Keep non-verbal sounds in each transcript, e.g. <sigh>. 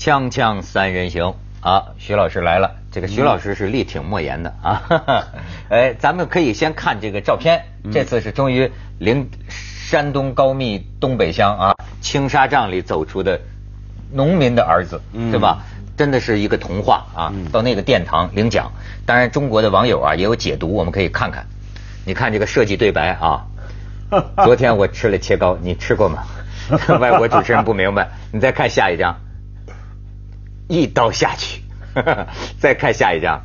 锵锵三人行啊，徐老师来了。这个徐老师是力挺莫言的啊。哈哈 <laughs> 哎，咱们可以先看这个照片。这次是终于领山东高密东北乡啊青纱帐里走出的农民的儿子，对吧？真的是一个童话啊！到那个殿堂领奖。当然，中国的网友啊也有解读，我们可以看看。你看这个设计对白啊。<laughs> 昨天我吃了切糕，你吃过吗？<laughs> 外国主持人不明白。你再看下一张。一刀下去，<laughs> 再看下一张，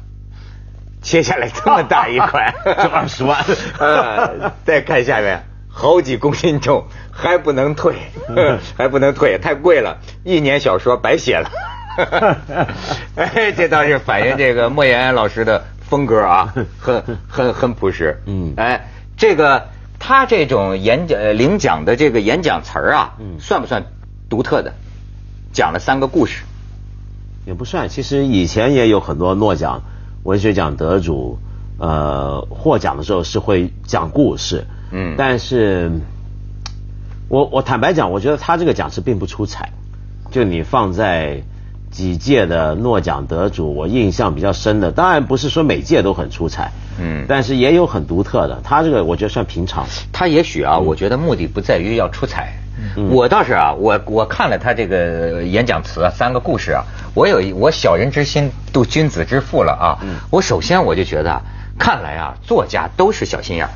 切下来这么大一块，<laughs> 就二十万。<laughs> 呃，再看下面，好几公斤重，还不能退，还不能退，太贵了，一年小说白写了。哎，这倒是反映这个莫言老师的风格啊，很很很朴实。嗯，哎，这个他这种演讲领奖的这个演讲词儿啊，算不算独特的？讲了三个故事。也不算，其实以前也有很多诺奖文学奖得主，呃，获奖的时候是会讲故事，嗯，但是，我我坦白讲，我觉得他这个奖是并不出彩，就你放在几届的诺奖得主，我印象比较深的，当然不是说每届都很出彩，嗯，但是也有很独特的，他这个我觉得算平常。他也许啊，我觉得目的不在于要出彩。我倒是啊，我我看了他这个演讲词啊，三个故事啊，我有一我小人之心度君子之腹了啊。我首先我就觉得，看来啊，作家都是小心眼儿。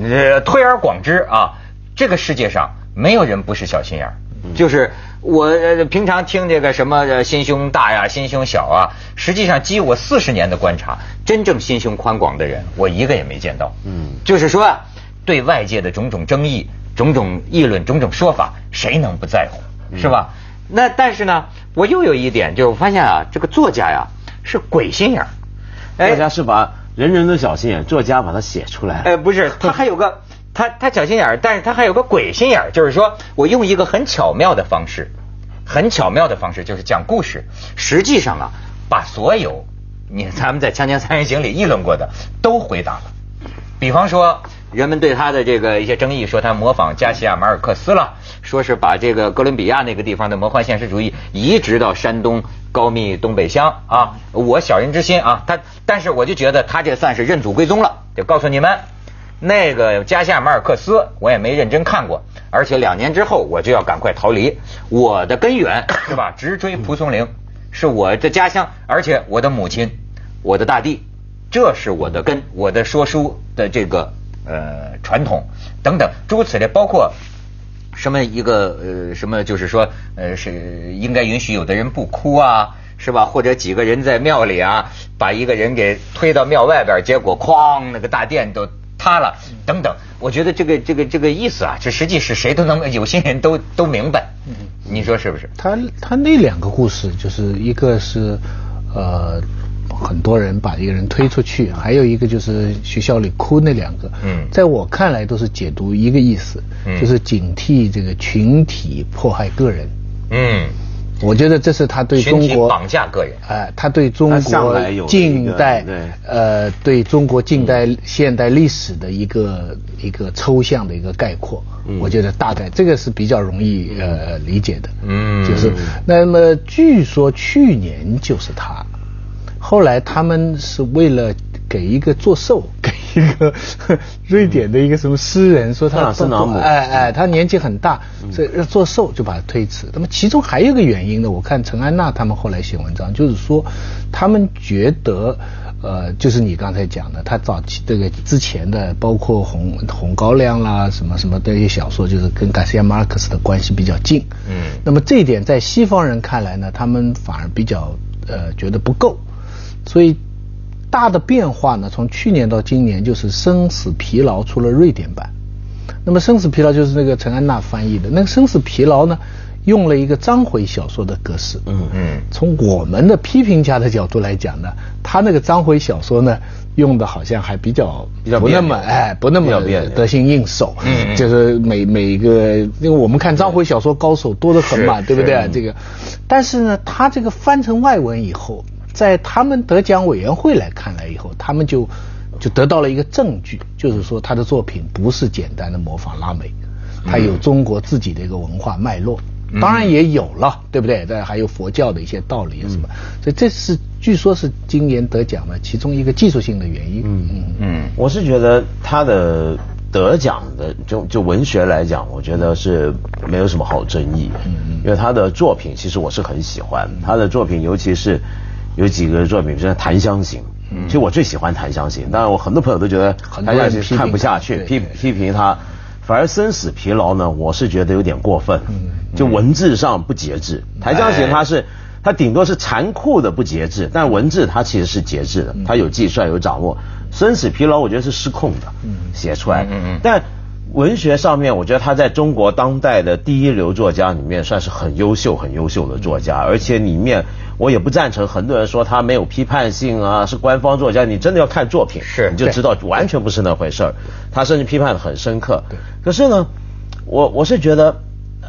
呃，推而广之啊，这个世界上没有人不是小心眼儿。就是我平常听这个什么心胸大呀、心胸小啊，实际上基于我四十年的观察，真正心胸宽广的人，我一个也没见到。嗯，就是说对外界的种种争议。种种议论，种种说法，谁能不在乎？是吧？那但是呢，我又有一点，就是我发现啊，这个作家呀是鬼心眼儿。作家是把人人都小心眼，作家把它写出来。哎，不是，<laughs> 他还有个他他小心眼儿，但是他还有个鬼心眼儿，就是说我用一个很巧妙的方式，很巧妙的方式，就是讲故事。实际上啊，把所有你咱们在《锵锵三人行》里议论过的都回答了。比方说。人们对他的这个一些争议，说他模仿加西亚马尔克斯了，说是把这个哥伦比亚那个地方的魔幻现实主义移植到山东高密东北乡啊。我小人之心啊，他但是我就觉得他这算是认祖归宗了。就告诉你们，那个加西亚马尔克斯我也没认真看过，而且两年之后我就要赶快逃离。我的根源 <coughs> 是吧？直追蒲松龄是我的家乡，而且我的母亲，我的大地，这是我的根，我的说书的这个。呃，传统等等诸如此类，包括什么一个呃什么，就是说呃是应该允许有的人不哭啊，是吧？或者几个人在庙里啊，把一个人给推到庙外边，结果哐，那个大殿都塌了，等等。我觉得这个这个这个意思啊，这实际是谁都能有心人都都明白。你说是不是？他他那两个故事，就是一个是呃。很多人把一个人推出去，还有一个就是学校里哭那两个，嗯，在我看来都是解读一个意思，就是警惕这个群体迫害个人。嗯，我觉得这是他对中国绑架个人，哎，他对中国近代呃对中国近代现代历史的一个一个抽象的一个概括。我觉得大概这个是比较容易呃理解的。嗯，就是那么据说去年就是他。后来他们是为了给一个做寿，给一个 <laughs> 瑞典的一个什么诗人说他哎哎，他年纪很大，所以要做寿就把他推迟。那么其中还有一个原因呢，我看陈安娜他们后来写文章，就是说他们觉得呃，就是你刚才讲的，他早期这个之前的包括红红高粱啦什么什么的一些小说，就是跟卡西亚马克思的关系比较近。嗯，那么这一点在西方人看来呢，他们反而比较呃觉得不够。所以大的变化呢，从去年到今年就是《生死疲劳》出了瑞典版。那么《生死疲劳》就是那个陈安娜翻译的。那个《生死疲劳》呢，用了一个章回小说的格式。嗯嗯。从我们的批评家的角度来讲呢，他那个章回小说呢，用的好像还比较不那么哎，不那么得心应手。嗯。就是每每个，因为我们看章回小说高手多得很嘛，对不对？这个，但是呢，他这个翻成外文以后。在他们得奖委员会来看来以后，他们就就得到了一个证据，就是说他的作品不是简单的模仿拉美，他有中国自己的一个文化脉络。当然也有了，对不对？但还有佛教的一些道理什么，所以这是据说是今年得奖的其中一个技术性的原因。嗯嗯嗯，我是觉得他的得奖的就就文学来讲，我觉得是没有什么好争议。嗯嗯，因为他的作品其实我是很喜欢他的作品，尤其是有几个作品，像《檀香刑》。其实我最喜欢《檀香刑》，但是我很多朋友都觉得《檀香刑》看不下去，批批评他。反而生死疲劳呢，我是觉得有点过分，就文字上不节制。檀香行他是，它顶多是残酷的不节制，但文字它其实是节制的，它有计算有掌握。生死疲劳我觉得是失控的，写出来。但文学上面，我觉得他在中国当代的第一流作家里面算是很优秀、很优秀的作家，而且里面。我也不赞成很多人说他没有批判性啊，是官方作家。你真的要看作品，是你就知道完全不是那回事儿。他甚至批判的很深刻。可是呢，我我是觉得，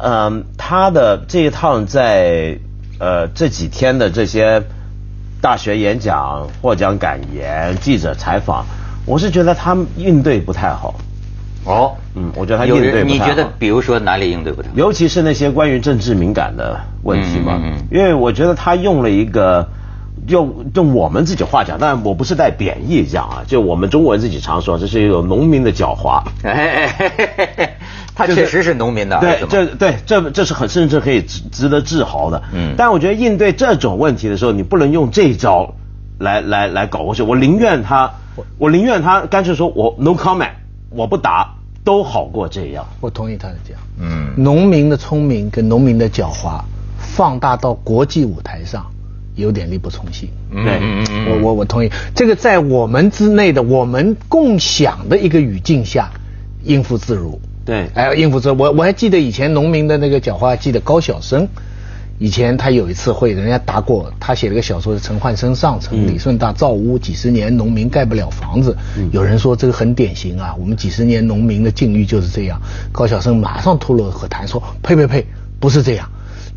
嗯，他的这一趟在呃这几天的这些大学演讲、获奖感言、记者采访，我是觉得他应对不太好。哦，嗯，我觉得他应对不你觉得，比如说哪里应对不太好？尤其是那些关于政治敏感的问题嘛。嗯嗯。因为我觉得他用了一个，用用我们自己话讲，但我不是带贬义讲啊，就我们中国人自己常说，这是一种农民的狡猾。哎，他确实是农民的。对，这对这这是很甚至可以值值得自豪的。嗯。但我觉得应对这种问题的时候，你不能用这一招来来来搞过去。我宁愿他，我宁愿他干脆说我 no comment。我不答都好过这样。我同意他的讲。嗯，农民的聪明跟农民的狡猾，放大到国际舞台上，有点力不从心。对，我我我同意。这个在我们之内的我们共享的一个语境下，应付自如。对，哎，应付自如。我我还记得以前农民的那个狡猾，记得高晓生。以前他有一次会，人家答过，他写了个小说《陈焕生上城》，李顺大造屋几十年，农民盖不了房子。有人说这个很典型啊，我们几十年农民的境遇就是这样。高晓生马上吐露和谈说：“呸呸呸，不是这样，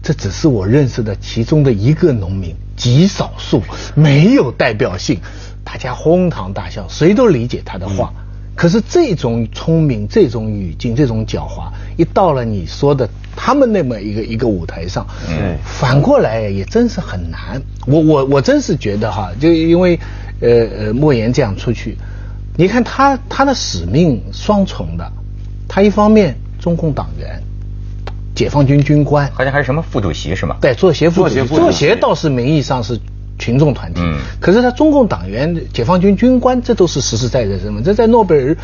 这只是我认识的其中的一个农民，极少数，没有代表性。”大家哄堂大笑，谁都理解他的话。可是这种聪明、这种语境、这种狡猾，一到了你说的。他们那么一个一个舞台上，嗯，反过来也真是很难。我我我真是觉得哈，就因为呃呃莫言这样出去，你看他他的使命双重的，他一方面中共党员，解放军军官，好像还是什么副主席是吗？对，作协副主席，作协倒是名义上是群众团体，嗯，可是他中共党员、解放军军官，这都是实实在在的身份，这在诺贝尔。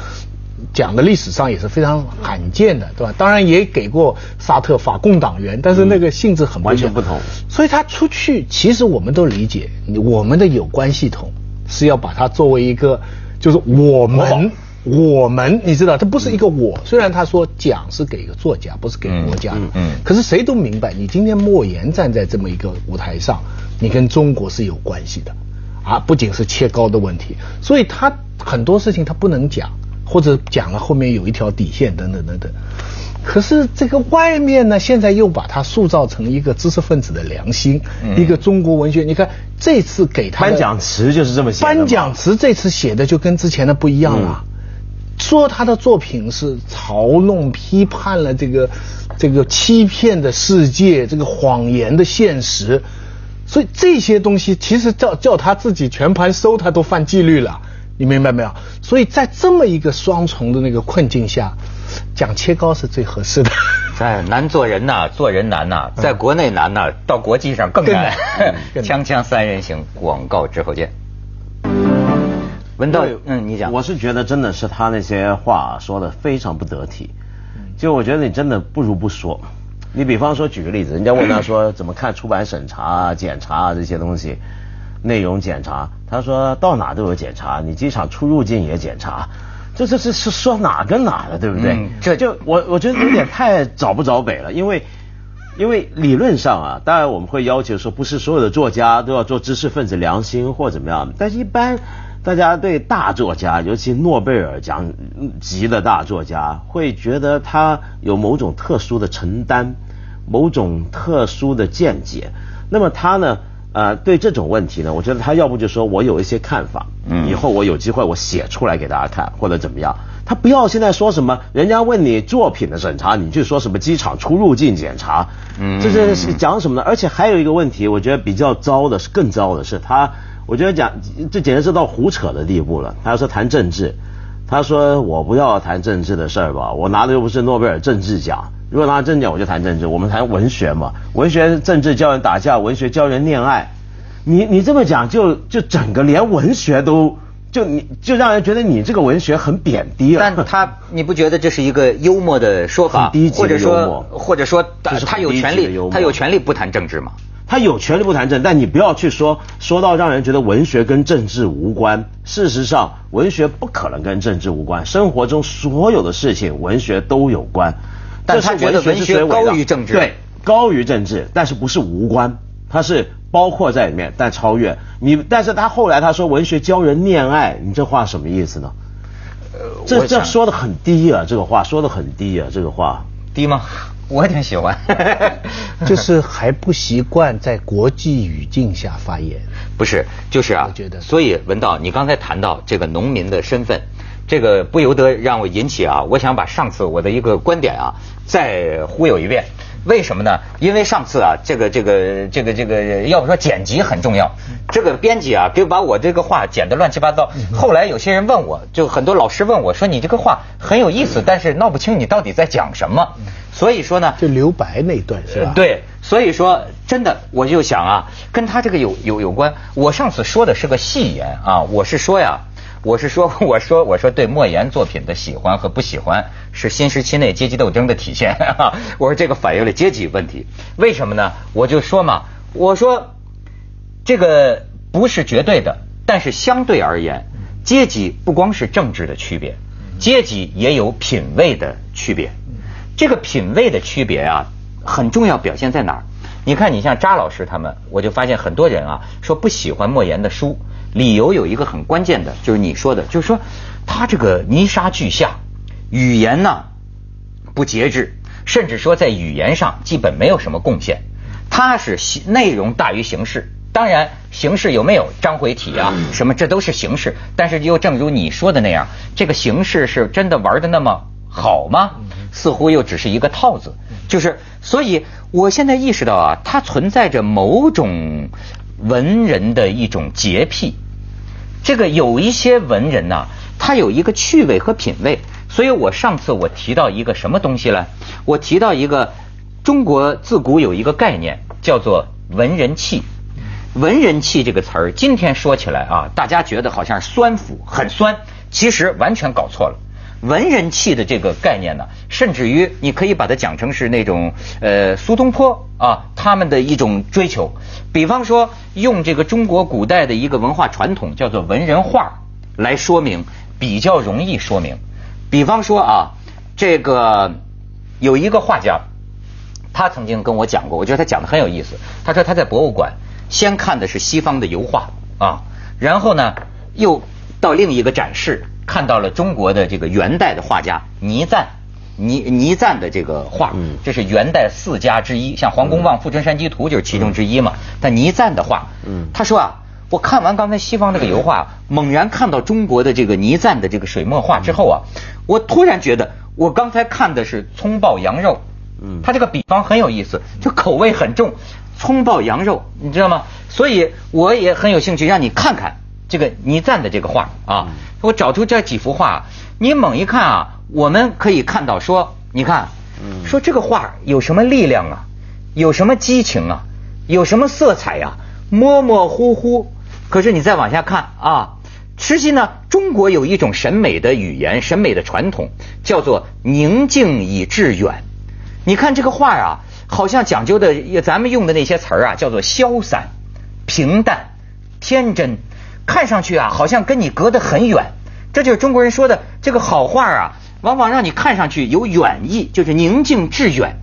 讲的历史上也是非常罕见的，对吧？当然也给过沙特法共党员，但是那个性质很完全不同。所以他出去，其实我们都理解，我们的有关系统是要把它作为一个，就是我们，我们，你知道，它不是一个我。虽然他说奖是给一个作家，不是给国家的，嗯，可是谁都明白，你今天莫言站在这么一个舞台上，你跟中国是有关系的，啊，不仅是切糕的问题，所以他很多事情他不能讲。或者讲了后面有一条底线等等等等，可是这个外面呢，现在又把它塑造成一个知识分子的良心，一个中国文学。你看这次给他颁奖词就是这么写的。颁奖词这次写的就跟之前的不一样了，说他的作品是嘲弄、批判了这个这个欺骗的世界，这个谎言的现实。所以这些东西其实叫叫他自己全盘收，他都犯纪律了。你明白没有？所以在这么一个双重的那个困境下，讲切糕是最合适的。哎，<laughs> 难做人呐，做人难呐，在国内难呐，到国际上 <laughs> 更难。锵锵三人行，广告之后见。文道，嗯，你讲。我是觉得真的是他那些话说的非常不得体，就我觉得你真的不如不说。你比方说举个例子，人家问他说 <laughs> 怎么看出版审查、检查啊这些东西。内容检查，他说到哪都有检查，你机场出入境也检查，这这这是说哪跟哪的，对不对？这就我我觉得有点太找不着北了，因为因为理论上啊，当然我们会要求说，不是所有的作家都要做知识分子良心或怎么样，但是一般大家对大作家，尤其诺贝尔奖级的大作家，会觉得他有某种特殊的承担，某种特殊的见解，那么他呢？呃，对这种问题呢，我觉得他要不就说我有一些看法，嗯，以后我有机会我写出来给大家看，或者怎么样。他不要现在说什么，人家问你作品的审查，你就说什么机场出入境检查，嗯，这是讲什么呢？而且还有一个问题，我觉得比较糟的是，更糟的是他，我觉得讲这简直是到胡扯的地步了。他要说谈政治，他说我不要谈政治的事儿吧，我拿的又不是诺贝尔政治奖，如果拿政治讲我就谈政治，我们谈文学嘛，文学政治教人打架，文学教人恋爱，你你这么讲就就整个连文学都。就你就让人觉得你这个文学很贬低了。但他你不觉得这是一个幽默的说法？或者说或者说他有权利他有权利不谈政治吗？他有权利不谈政，但你不要去说说到让人觉得文学跟政治无关。事实上，文学不可能跟政治无关。生活中所有的事情，文学都有关。但他觉得文学高于政治，对，高于政治，但是不是无关？他是。包括在里面，但超越你。但是他后来他说文学教人恋爱，你这话什么意思呢？呃，这这说的很低啊，这个话说的很低啊，这个话低吗？我挺喜欢，<laughs> 就是还不习惯在国际语境下发言。不是，就是啊，我觉得。所以文道，你刚才谈到这个农民的身份，这个不由得让我引起啊，我想把上次我的一个观点啊再忽悠一遍。为什么呢？因为上次啊，这个这个这个这个，要不说剪辑很重要，这个编辑啊，给把我这个话剪得乱七八糟。后来有些人问我，就很多老师问我说：“你这个话很有意思，但是闹不清你到底在讲什么。”所以说呢，就留白那段是吧？对，所以说真的，我就想啊，跟他这个有有有关。我上次说的是个戏言啊，我是说呀。我是说，<laughs> 我说，我说，对莫言作品的喜欢和不喜欢，是新时期内阶级斗争的体现。<laughs> 我说这个反映了阶级问题，为什么呢？我就说嘛，我说这个不是绝对的，但是相对而言，阶级不光是政治的区别，阶级也有品位的区别。这个品位的区别啊，很重要，表现在哪儿？你看，你像扎老师他们，我就发现很多人啊，说不喜欢莫言的书。理由有一个很关键的，就是你说的，就是说他这个泥沙俱下，语言呢不节制，甚至说在语言上基本没有什么贡献。他是内容大于形式，当然形式有没有章回体啊什么，这都是形式。但是又正如你说的那样，这个形式是真的玩的那么好吗？似乎又只是一个套子。就是，所以我现在意识到啊，它存在着某种。文人的一种洁癖，这个有一些文人呐，他有一个趣味和品味。所以我上次我提到一个什么东西呢？我提到一个中国自古有一个概念叫做文人气。文人气这个词儿，今天说起来啊，大家觉得好像酸腐，很酸，其实完全搞错了。文人气的这个概念呢，甚至于你可以把它讲成是那种呃苏东坡啊他们的一种追求。比方说，用这个中国古代的一个文化传统叫做文人画来说明，比较容易说明。比方说啊，这个有一个画家，他曾经跟我讲过，我觉得他讲的很有意思。他说他在博物馆先看的是西方的油画啊，然后呢又到另一个展示。看到了中国的这个元代的画家倪瓒，倪倪瓒的这个画，这是元代四家之一，像《黄公望富春山居图》就是其中之一嘛。但倪瓒的画，他说啊，我看完刚才西方那个油画，猛然看到中国的这个倪瓒的这个水墨画之后啊，我突然觉得我刚才看的是葱爆羊肉，他这个比方很有意思，就口味很重，葱爆羊肉，你知道吗？所以我也很有兴趣让你看看这个倪瓒的这个画啊。我找出这几幅画，你猛一看啊，我们可以看到说，你看，说这个画有什么力量啊，有什么激情啊，有什么色彩呀，模模糊糊。可是你再往下看啊，实际呢，中国有一种审美的语言、审美的传统，叫做宁静以致远。你看这个画啊，好像讲究的，咱们用的那些词儿啊，叫做潇洒、平淡、天真。看上去啊，好像跟你隔得很远，这就是中国人说的这个好画啊，往往让你看上去有远意，就是宁静致远。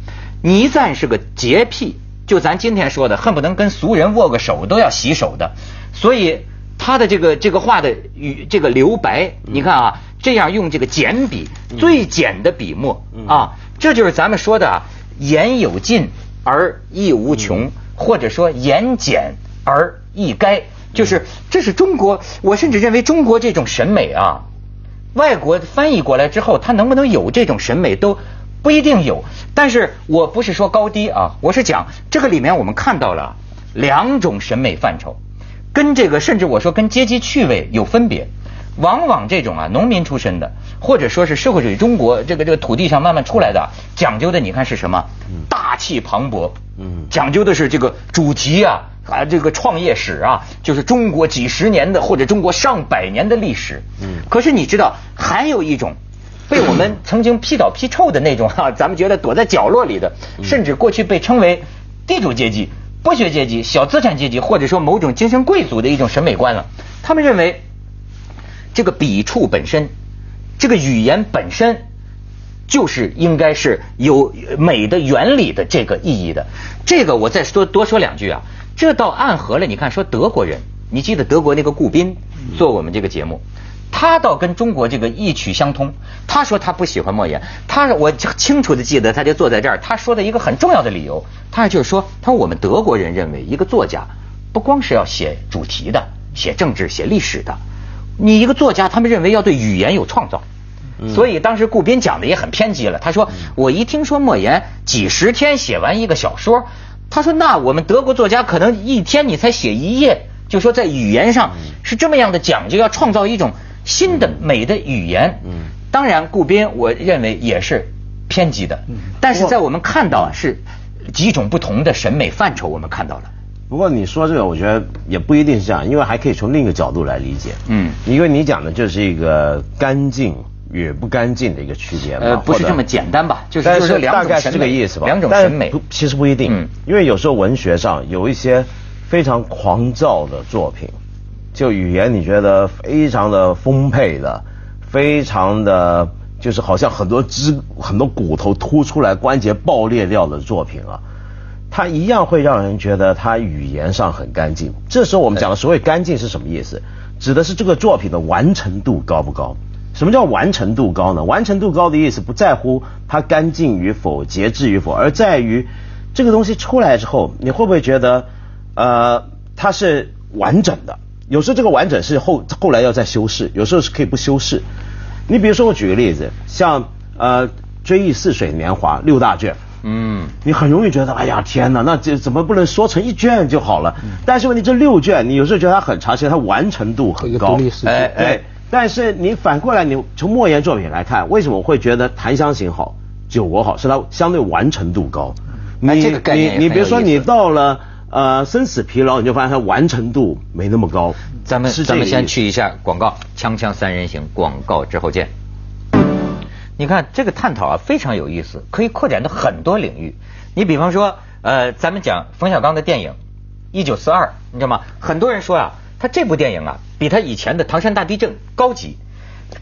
倪瓒是个洁癖，就咱今天说的，恨不能跟俗人握个手都要洗手的，所以他的这个这个画的与这个留白，你看啊，这样用这个简笔，最简的笔墨啊，这就是咱们说的啊，言有尽而意无穷，或者说言简而意赅。就是，这是中国，我甚至认为中国这种审美啊，外国翻译过来之后，他能不能有这种审美都不一定有。但是我不是说高低啊，我是讲这个里面我们看到了两种审美范畴，跟这个甚至我说跟阶级趣味有分别。往往这种啊，农民出身的，或者说是社会主义中国这个这个土地上慢慢出来的，讲究的你看是什么？大气磅礴，嗯，讲究的是这个主题啊啊，这个创业史啊，就是中国几十年的或者中国上百年的历史。嗯，可是你知道，还有一种被我们曾经批倒批臭的那种哈，<laughs> 咱们觉得躲在角落里的，甚至过去被称为地主阶级、剥削阶级、小资产阶级，或者说某种精神贵族的一种审美观了。他们认为。这个笔触本身，这个语言本身，就是应该是有美的原理的这个意义的。这个我再说多说两句啊，这倒暗合了。你看，说德国人，你记得德国那个顾斌做我们这个节目，他倒跟中国这个异曲相通。他说他不喜欢莫言，他我清楚的记得，他就坐在这儿，他说的一个很重要的理由，他就是说，他说我们德国人认为，一个作家不光是要写主题的，写政治、写历史的。你一个作家，他们认为要对语言有创造，所以当时顾斌讲的也很偏激了。他说：“我一听说莫言几十天写完一个小说，他说那我们德国作家可能一天你才写一页，就说在语言上是这么样的讲究，要创造一种新的美的语言。”嗯当然，顾斌我认为也是偏激的，嗯但是在我们看到是几种不同的审美范畴，我们看到了。不过你说这个，我觉得也不一定是这样，因为还可以从另一个角度来理解。嗯，因为你讲的就是一个干净与不干净的一个区别嘛。呃，不是这么简单吧？就是就是大概是这个意思吧。两种审美，其实不一定。嗯，因为有时候文学上有一些非常狂躁的作品，就语言你觉得非常的丰沛的，非常的就是好像很多肢很多骨头凸出来，关节爆裂掉的作品啊。它一样会让人觉得它语言上很干净。这时候我们讲的所谓干净是什么意思？指的是这个作品的完成度高不高？什么叫完成度高呢？完成度高的意思不在乎它干净与否、节制与否，而在于这个东西出来之后，你会不会觉得呃它是完整的？有时候这个完整是后后来要再修饰，有时候是可以不修饰。你比如说我举个例子，像呃《追忆似水年华》六大卷。嗯，你很容易觉得，哎呀，天哪，那这怎么不能说成一卷就好了？但是问题这六卷，你有时候觉得它很长，其实它完成度很高。哎哎，但是你反过来，你从莫言作品来看，为什么我会觉得《檀香刑》好，《酒国》好？是它相对完成度高。你这个，你你比如说，你到了呃《生死疲劳》，你就发现它完成度没那么高。咱们咱们先去一下广告，《锵锵三人行》广告之后见。你看这个探讨啊非常有意思，可以扩展到很多领域。你比方说，呃，咱们讲冯小刚的电影《一九四二》，你知道吗？很多人说啊，他这部电影啊比他以前的《唐山大地震》高级。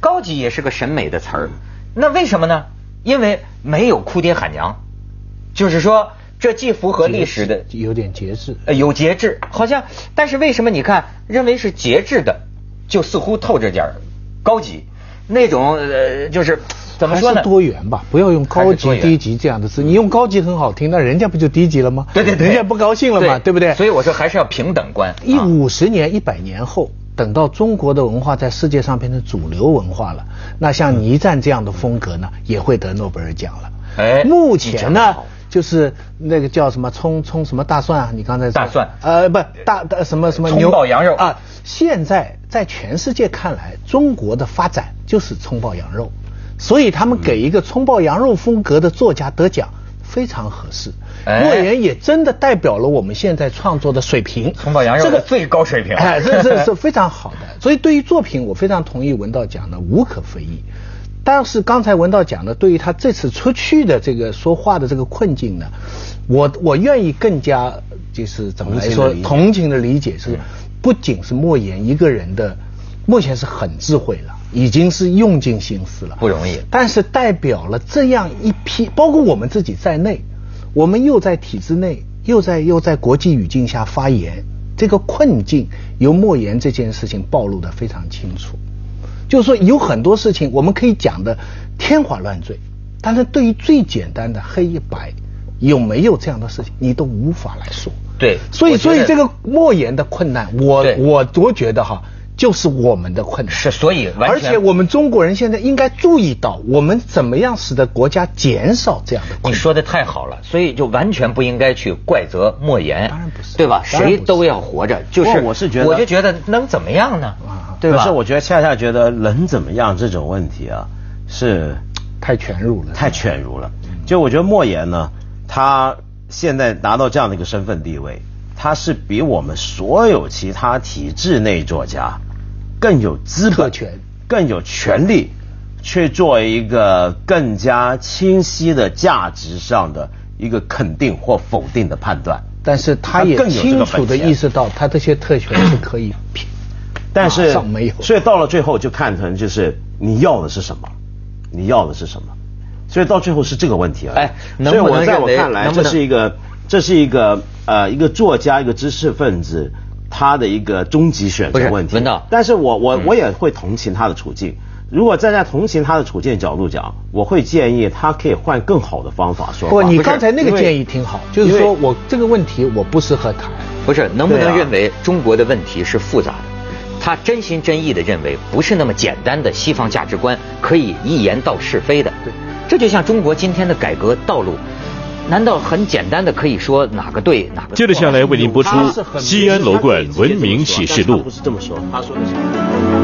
高级也是个审美的词儿。那为什么呢？因为没有哭爹喊娘，就是说这既符合历史的，有点节制，呃，有节制，好像。但是为什么你看认为是节制的，就似乎透着点高级那种呃，就是。怎么说呢？多元吧，不要用高级、低级这样的词。你用高级很好听，那人家不就低级了吗？对对对，人家不高兴了嘛，对不对？所以我说还是要平等观。一五十年、一百年后，等到中国的文化在世界上变成主流文化了，那像倪瓒这样的风格呢，也会得诺贝尔奖了。哎，目前呢，就是那个叫什么葱葱什么大蒜啊？你刚才大蒜？呃，不大大什么什么牛爆羊肉啊？现在在全世界看来，中国的发展就是葱爆羊肉。所以他们给一个葱爆羊肉风格的作家得奖非常合适。莫言也真的代表了我们现在创作的水平。葱爆羊肉这个最高水平。哎，这这是非常好的。所以对于作品，我非常同意文道讲的无可非议。但是刚才文道讲的，对于他这次出去的这个说话的这个困境呢，我我愿意更加就是怎么来说同情的理解是，不仅是莫言一个人的，目前是很智慧了。已经是用尽心思了，不容易。但是代表了这样一批，包括我们自己在内，我们又在体制内，又在又在国际语境下发言，这个困境由莫言这件事情暴露的非常清楚。就是说，有很多事情我们可以讲的天花乱坠，但是对于最简单的黑与白，有没有这样的事情，你都无法来说。对，所以所以这个莫言的困难，我我我觉得哈。就是我们的困难。是，所以而且我们中国人现在应该注意到，我们怎么样使得国家减少这样的。你说的太好了，所以就完全不应该去怪责莫言，当然不是，对吧？谁都要活着，就是我是觉得，我就觉得能怎么样呢？对吧？可是我觉得恰恰觉得能怎么样这种问题啊，是太犬儒了，太犬儒了。就我觉得莫言呢，他现在达到这样的一个身份地位，他是比我们所有其他体制内作家更有资本、更有权利去做一个更加清晰的价值上的一个肯定或否定的判断。但是他也清楚的意识到，他这些特权是可以。但是，所以到了最后就看成就是你要的是什么，你要的是什么，所以到最后是这个问题啊。哎，所以我在我看来，这是一个，这是一个呃一个作家一个知识分子他的一个终极选择问题。文道，但是我我我也会同情他的处境。如果站在同情他的处境角度讲，我会建议他可以换更好的方法说。不，你刚才那个建议挺好，就是说我这个问题我不适合谈。不是，能不能认为中国的问题是复杂的？他真心真意的认为，不是那么简单的西方价值观可以一言道是非的。对，这就像中国今天的改革道路，难道很简单的可以说哪个对哪个？接着下来为您播出《西安楼冠文明启示录》。不是这么说，他说的是。